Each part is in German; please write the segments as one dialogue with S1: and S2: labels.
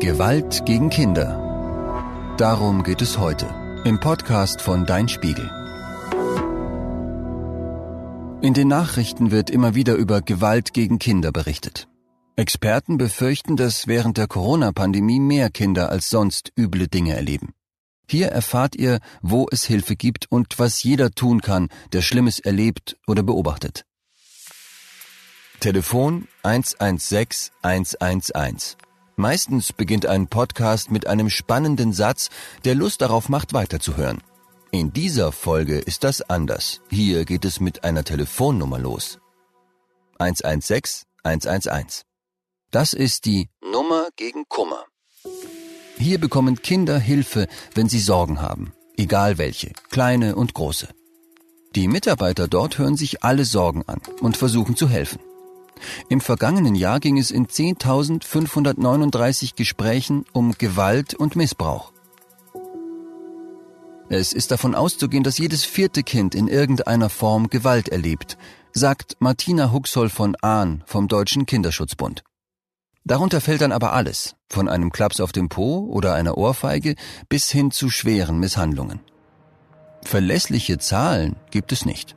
S1: Gewalt gegen Kinder. Darum geht es heute im Podcast von Dein Spiegel. In den Nachrichten wird immer wieder über Gewalt gegen Kinder berichtet. Experten befürchten, dass während der Corona-Pandemie mehr Kinder als sonst üble Dinge erleben. Hier erfahrt ihr, wo es Hilfe gibt und was jeder tun kann, der Schlimmes erlebt oder beobachtet. Telefon 116 111. Meistens beginnt ein Podcast mit einem spannenden Satz, der Lust darauf macht, weiterzuhören. In dieser Folge ist das anders. Hier geht es mit einer Telefonnummer los. 116 111. Das ist die Nummer gegen Kummer. Hier bekommen Kinder Hilfe, wenn sie Sorgen haben, egal welche, kleine und große. Die Mitarbeiter dort hören sich alle Sorgen an und versuchen zu helfen. Im vergangenen Jahr ging es in 10.539 Gesprächen um Gewalt und Missbrauch. Es ist davon auszugehen, dass jedes vierte Kind in irgendeiner Form Gewalt erlebt, sagt Martina Huxoll von Ahn vom Deutschen Kinderschutzbund. Darunter fällt dann aber alles, von einem Klaps auf dem Po oder einer Ohrfeige bis hin zu schweren Misshandlungen. Verlässliche Zahlen gibt es nicht.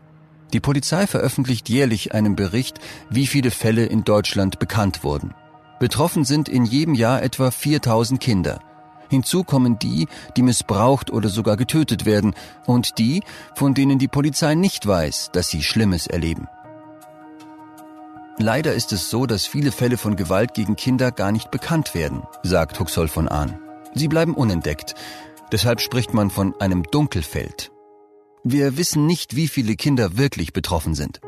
S1: Die Polizei veröffentlicht jährlich einen Bericht, wie viele Fälle in Deutschland bekannt wurden. Betroffen sind in jedem Jahr etwa 4000 Kinder. Hinzu kommen die, die missbraucht oder sogar getötet werden und die, von denen die Polizei nicht weiß, dass sie Schlimmes erleben. Leider ist es so, dass viele Fälle von Gewalt gegen Kinder gar nicht bekannt werden, sagt Huxoll von Ahn. Sie bleiben unentdeckt. Deshalb spricht man von einem Dunkelfeld. Wir wissen nicht, wie viele Kinder wirklich betroffen sind.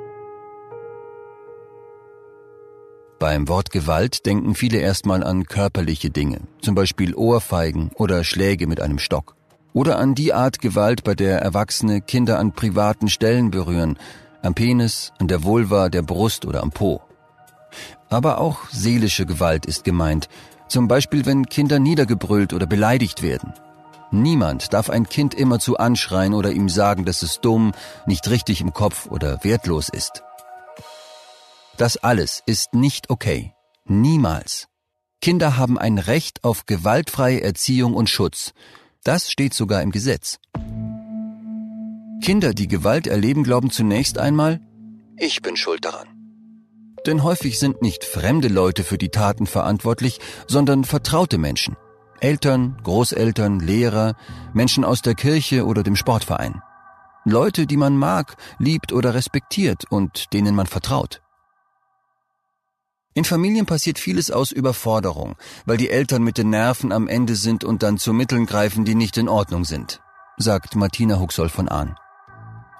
S1: Beim Wort Gewalt denken viele erstmal an körperliche Dinge, zum Beispiel Ohrfeigen oder Schläge mit einem Stock. Oder an die Art Gewalt, bei der Erwachsene Kinder an privaten Stellen berühren, am Penis, an der Vulva, der Brust oder am Po. Aber auch seelische Gewalt ist gemeint, zum Beispiel wenn Kinder niedergebrüllt oder beleidigt werden Niemand darf ein Kind immerzu anschreien oder ihm sagen, dass es dumm, nicht richtig im Kopf oder wertlos ist. Das alles ist nicht okay. Niemals. Kinder haben ein Recht auf gewaltfreie Erziehung und Schutz. Das steht sogar im Gesetz. Kinder, die Gewalt erleben, glauben zunächst einmal, ich bin schuld daran. Denn häufig sind nicht fremde Leute für die Taten verantwortlich, sondern vertraute Menschen. Eltern, Großeltern, Lehrer, Menschen aus der Kirche oder dem Sportverein. Leute, die man mag, liebt oder respektiert und denen man vertraut. In Familien passiert vieles aus Überforderung, weil die Eltern mit den Nerven am Ende sind und dann zu Mitteln greifen, die nicht in Ordnung sind, sagt Martina Huxoll von Ahn.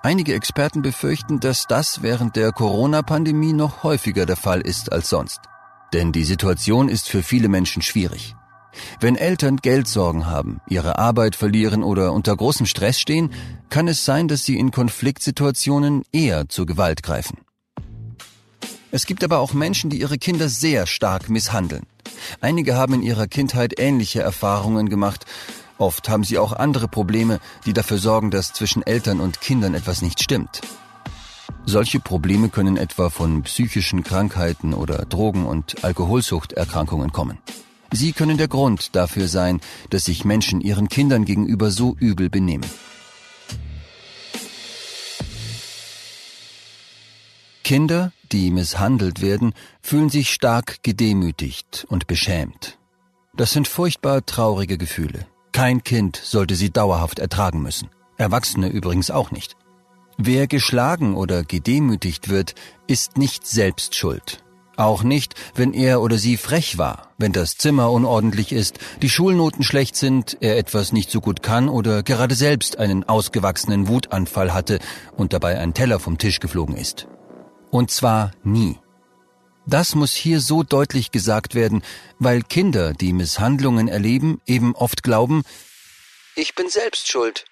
S1: Einige Experten befürchten, dass das während der Corona-Pandemie noch häufiger der Fall ist als sonst. Denn die Situation ist für viele Menschen schwierig. Wenn Eltern Geldsorgen haben, ihre Arbeit verlieren oder unter großem Stress stehen, kann es sein, dass sie in Konfliktsituationen eher zur Gewalt greifen. Es gibt aber auch Menschen, die ihre Kinder sehr stark misshandeln. Einige haben in ihrer Kindheit ähnliche Erfahrungen gemacht. Oft haben sie auch andere Probleme, die dafür sorgen, dass zwischen Eltern und Kindern etwas nicht stimmt. Solche Probleme können etwa von psychischen Krankheiten oder Drogen- und Alkoholsuchterkrankungen kommen. Sie können der Grund dafür sein, dass sich Menschen ihren Kindern gegenüber so übel benehmen. Kinder, die misshandelt werden, fühlen sich stark gedemütigt und beschämt. Das sind furchtbar traurige Gefühle. Kein Kind sollte sie dauerhaft ertragen müssen. Erwachsene übrigens auch nicht. Wer geschlagen oder gedemütigt wird, ist nicht selbst schuld. Auch nicht, wenn er oder sie frech war, wenn das Zimmer unordentlich ist, die Schulnoten schlecht sind, er etwas nicht so gut kann oder gerade selbst einen ausgewachsenen Wutanfall hatte und dabei ein Teller vom Tisch geflogen ist. Und zwar nie. Das muss hier so deutlich gesagt werden, weil Kinder, die Misshandlungen erleben, eben oft glauben, ich bin selbst schuld.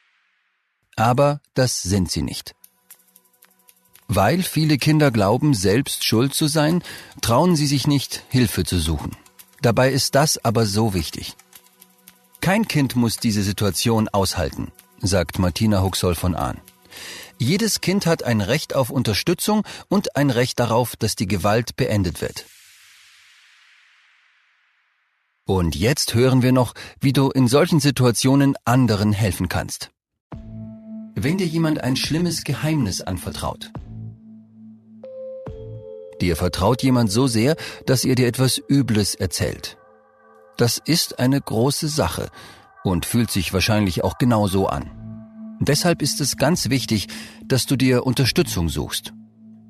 S1: Aber das sind sie nicht. Weil viele Kinder glauben, selbst schuld zu sein, trauen sie sich nicht, Hilfe zu suchen. Dabei ist das aber so wichtig. Kein Kind muss diese Situation aushalten, sagt Martina Huxoll von Ahn. Jedes Kind hat ein Recht auf Unterstützung und ein Recht darauf, dass die Gewalt beendet wird. Und jetzt hören wir noch, wie du in solchen Situationen anderen helfen kannst. Wenn dir jemand ein schlimmes Geheimnis anvertraut. Dir vertraut jemand so sehr, dass er dir etwas Übles erzählt. Das ist eine große Sache und fühlt sich wahrscheinlich auch genau so an. Deshalb ist es ganz wichtig, dass du dir Unterstützung suchst.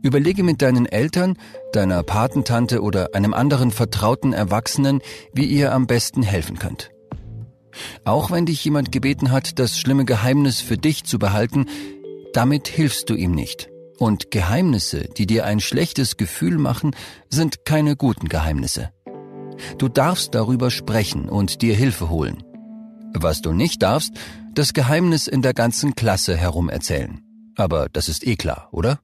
S1: Überlege mit deinen Eltern, deiner Patentante oder einem anderen vertrauten Erwachsenen, wie ihr am besten helfen könnt. Auch wenn dich jemand gebeten hat, das schlimme Geheimnis für dich zu behalten, damit hilfst du ihm nicht. Und Geheimnisse, die dir ein schlechtes Gefühl machen, sind keine guten Geheimnisse. Du darfst darüber sprechen und dir Hilfe holen. Was du nicht darfst, das Geheimnis in der ganzen Klasse herum erzählen. Aber das ist eh klar, oder?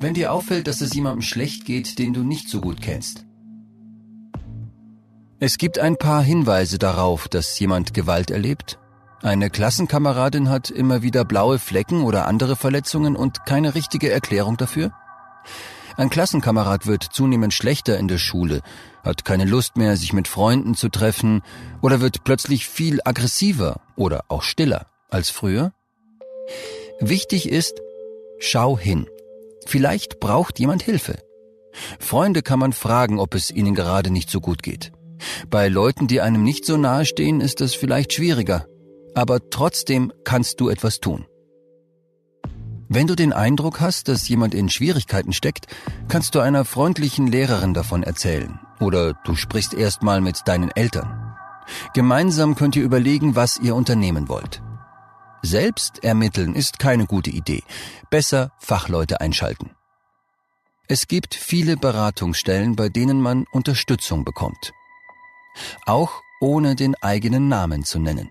S1: Wenn dir auffällt, dass es jemandem schlecht geht, den du nicht so gut kennst. Es gibt ein paar Hinweise darauf, dass jemand Gewalt erlebt. Eine Klassenkameradin hat immer wieder blaue Flecken oder andere Verletzungen und keine richtige Erklärung dafür. Ein Klassenkamerad wird zunehmend schlechter in der Schule, hat keine Lust mehr, sich mit Freunden zu treffen oder wird plötzlich viel aggressiver oder auch stiller als früher. Wichtig ist, schau hin. Vielleicht braucht jemand Hilfe. Freunde kann man fragen, ob es ihnen gerade nicht so gut geht. Bei Leuten, die einem nicht so nahe stehen, ist es vielleicht schwieriger. Aber trotzdem kannst du etwas tun. Wenn du den Eindruck hast, dass jemand in Schwierigkeiten steckt, kannst du einer freundlichen Lehrerin davon erzählen. Oder du sprichst erstmal mit deinen Eltern. Gemeinsam könnt ihr überlegen, was ihr unternehmen wollt. Selbst ermitteln ist keine gute Idee. Besser Fachleute einschalten. Es gibt viele Beratungsstellen, bei denen man Unterstützung bekommt. Auch ohne den eigenen Namen zu nennen.